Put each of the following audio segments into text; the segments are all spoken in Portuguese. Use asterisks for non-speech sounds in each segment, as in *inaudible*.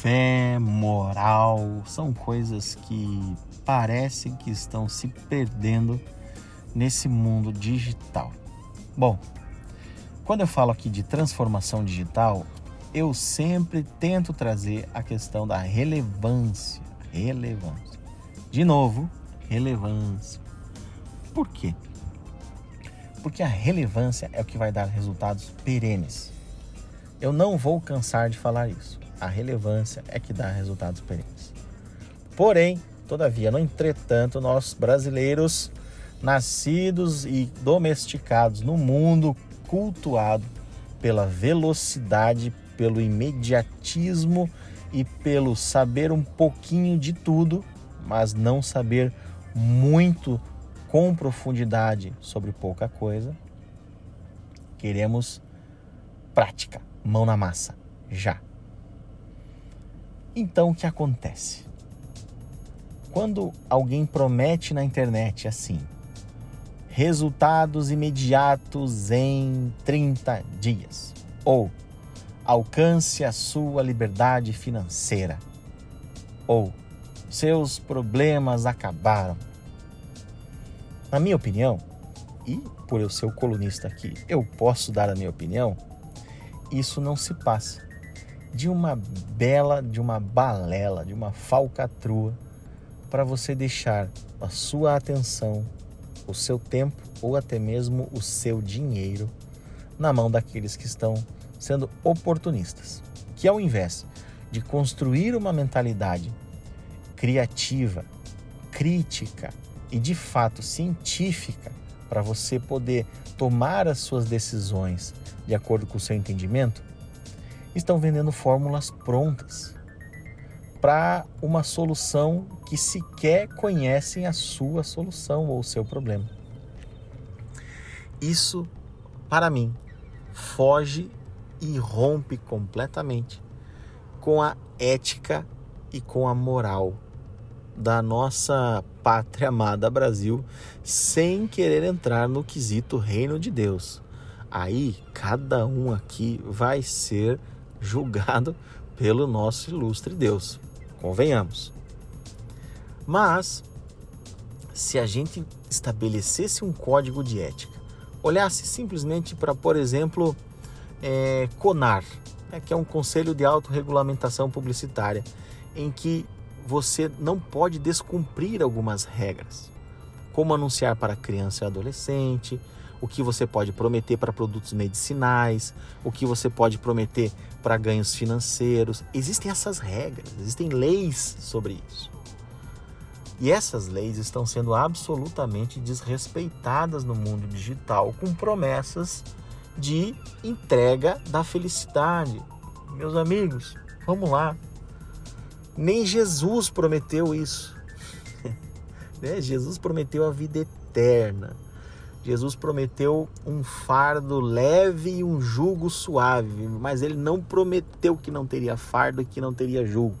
fé, moral são coisas que parecem que estão se perdendo nesse mundo digital. Bom, quando eu falo aqui de transformação digital, eu sempre tento trazer a questão da relevância. Relevância. De novo, relevância. Por quê? Porque a relevância é o que vai dar resultados perenes. Eu não vou cansar de falar isso. A relevância é que dá resultados perenes. Porém, todavia, no entretanto, nós brasileiros, nascidos e domesticados no mundo cultuado pela velocidade, pelo imediatismo e pelo saber um pouquinho de tudo, mas não saber muito com profundidade sobre pouca coisa, queremos prática mão na massa, já. Então o que acontece? Quando alguém promete na internet assim, resultados imediatos em 30 dias, ou alcance a sua liberdade financeira, ou seus problemas acabaram. Na minha opinião, e por eu ser o colunista aqui, eu posso dar a minha opinião, isso não se passa de uma bela, de uma balela, de uma falcatrua para você deixar a sua atenção, o seu tempo ou até mesmo o seu dinheiro na mão daqueles que estão sendo oportunistas, que ao invés de construir uma mentalidade criativa, crítica e de fato científica para você poder tomar as suas decisões de acordo com o seu entendimento, estão vendendo fórmulas prontas para uma solução que sequer conhecem a sua solução ou o seu problema. Isso, para mim, foge e rompe completamente com a ética e com a moral da nossa pátria amada Brasil, sem querer entrar no quesito reino de Deus aí cada um aqui vai ser julgado pelo nosso ilustre Deus. Convenhamos. Mas, se a gente estabelecesse um código de ética, olhasse simplesmente para, por exemplo, é, CONAR, né, que é um Conselho de Autorregulamentação Publicitária, em que você não pode descumprir algumas regras, como anunciar para criança e adolescente, o que você pode prometer para produtos medicinais, o que você pode prometer para ganhos financeiros. Existem essas regras, existem leis sobre isso. E essas leis estão sendo absolutamente desrespeitadas no mundo digital com promessas de entrega da felicidade. Meus amigos, vamos lá. Nem Jesus prometeu isso. *laughs* né? Jesus prometeu a vida eterna. Jesus prometeu um fardo leve e um jugo suave, mas ele não prometeu que não teria fardo e que não teria jugo.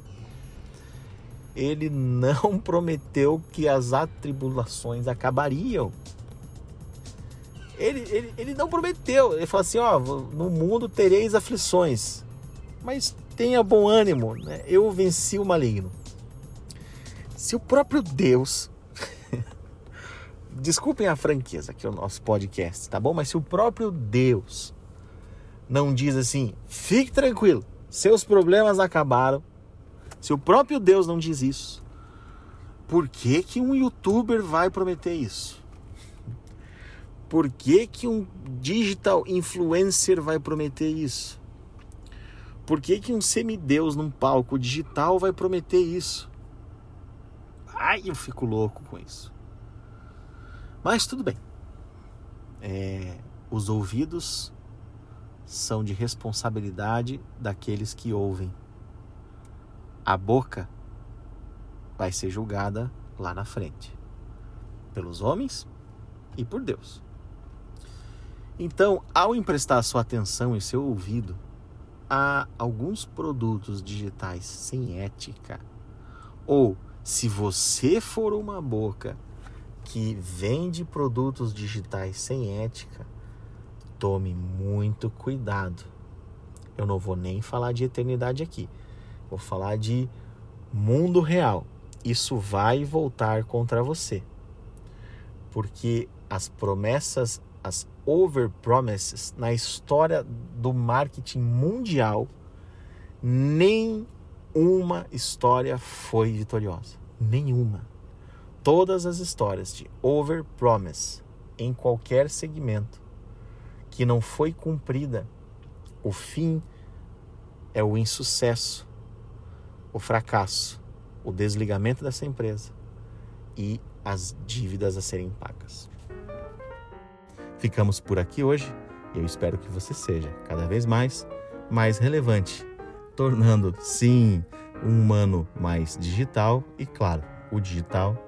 Ele não *laughs* prometeu que as atribulações acabariam. Ele, ele, ele não prometeu. Ele falou assim: ó, no mundo tereis aflições, mas tenha bom ânimo, né? eu venci o maligno. Se o próprio Deus desculpem a franqueza aqui o nosso podcast, tá bom? Mas se o próprio Deus não diz assim, fique tranquilo, seus problemas acabaram. Se o próprio Deus não diz isso, por que, que um youtuber vai prometer isso? Por que, que um digital influencer vai prometer isso? Por que, que um semideus num palco digital vai prometer isso? Ai, eu fico louco com isso. Mas tudo bem. É, os ouvidos são de responsabilidade daqueles que ouvem. A boca vai ser julgada lá na frente pelos homens e por Deus. Então, ao emprestar sua atenção e seu ouvido a alguns produtos digitais sem ética, ou se você for uma boca que vende produtos digitais sem ética, tome muito cuidado. Eu não vou nem falar de eternidade aqui. Vou falar de mundo real. Isso vai voltar contra você. Porque as promessas, as over promises na história do marketing mundial, nem uma história foi vitoriosa. Nenhuma. Todas as histórias de over promise em qualquer segmento que não foi cumprida, o fim é o insucesso, o fracasso, o desligamento dessa empresa e as dívidas a serem pagas. Ficamos por aqui hoje e eu espero que você seja cada vez mais mais relevante, tornando sim um humano mais digital e claro, o digital